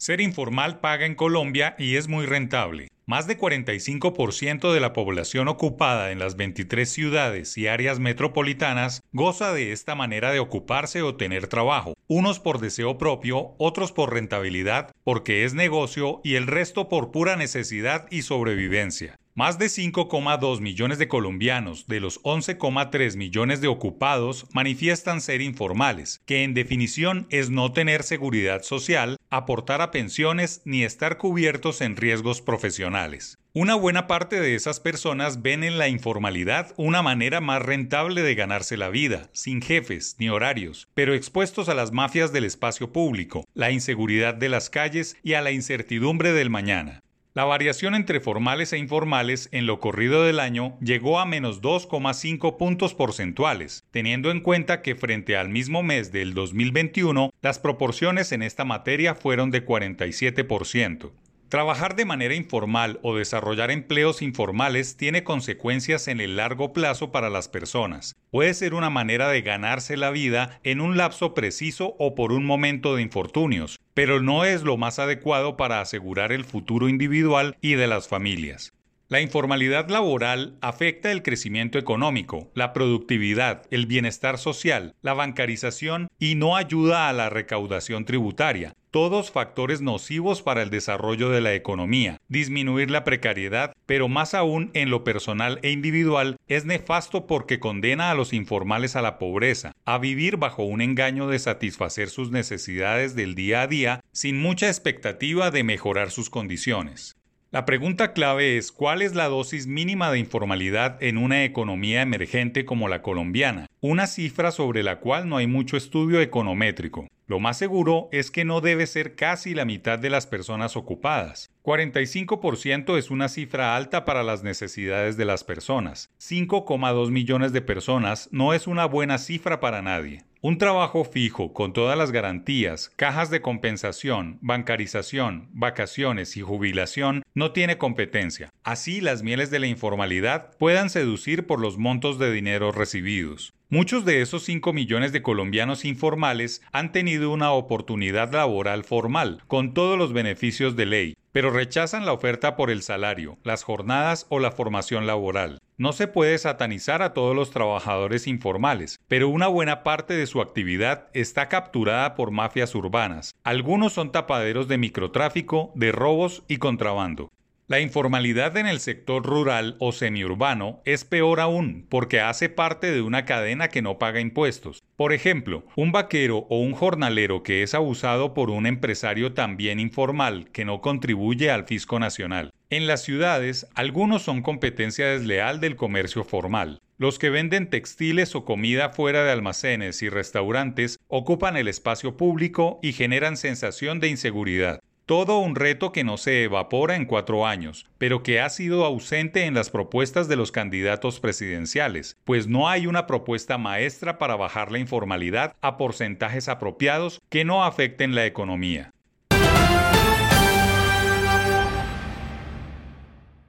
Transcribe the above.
Ser informal paga en Colombia y es muy rentable. Más de 45% de la población ocupada en las 23 ciudades y áreas metropolitanas goza de esta manera de ocuparse o tener trabajo, unos por deseo propio, otros por rentabilidad, porque es negocio y el resto por pura necesidad y sobrevivencia. Más de 5,2 millones de colombianos de los 11,3 millones de ocupados manifiestan ser informales, que en definición es no tener seguridad social, aportar a pensiones ni estar cubiertos en riesgos profesionales. Una buena parte de esas personas ven en la informalidad una manera más rentable de ganarse la vida, sin jefes ni horarios, pero expuestos a las mafias del espacio público, la inseguridad de las calles y a la incertidumbre del mañana. La variación entre formales e informales en lo corrido del año llegó a menos 2,5 puntos porcentuales, teniendo en cuenta que frente al mismo mes del 2021 las proporciones en esta materia fueron de 47%. Trabajar de manera informal o desarrollar empleos informales tiene consecuencias en el largo plazo para las personas. Puede ser una manera de ganarse la vida en un lapso preciso o por un momento de infortunios, pero no es lo más adecuado para asegurar el futuro individual y de las familias. La informalidad laboral afecta el crecimiento económico, la productividad, el bienestar social, la bancarización y no ayuda a la recaudación tributaria, todos factores nocivos para el desarrollo de la economía, disminuir la precariedad, pero más aún en lo personal e individual es nefasto porque condena a los informales a la pobreza, a vivir bajo un engaño de satisfacer sus necesidades del día a día sin mucha expectativa de mejorar sus condiciones. La pregunta clave es cuál es la dosis mínima de informalidad en una economía emergente como la colombiana, una cifra sobre la cual no hay mucho estudio econométrico. Lo más seguro es que no debe ser casi la mitad de las personas ocupadas. 45% es una cifra alta para las necesidades de las personas. 5,2 millones de personas no es una buena cifra para nadie. Un trabajo fijo con todas las garantías, cajas de compensación, bancarización, vacaciones y jubilación no tiene competencia. Así las mieles de la informalidad puedan seducir por los montos de dinero recibidos. Muchos de esos 5 millones de colombianos informales han tenido una oportunidad laboral formal, con todos los beneficios de ley, pero rechazan la oferta por el salario, las jornadas o la formación laboral. No se puede satanizar a todos los trabajadores informales, pero una buena parte de su actividad está capturada por mafias urbanas. Algunos son tapaderos de microtráfico, de robos y contrabando. La informalidad en el sector rural o semiurbano es peor aún porque hace parte de una cadena que no paga impuestos. Por ejemplo, un vaquero o un jornalero que es abusado por un empresario también informal que no contribuye al fisco nacional. En las ciudades, algunos son competencia desleal del comercio formal. Los que venden textiles o comida fuera de almacenes y restaurantes ocupan el espacio público y generan sensación de inseguridad. Todo un reto que no se evapora en cuatro años, pero que ha sido ausente en las propuestas de los candidatos presidenciales, pues no hay una propuesta maestra para bajar la informalidad a porcentajes apropiados que no afecten la economía.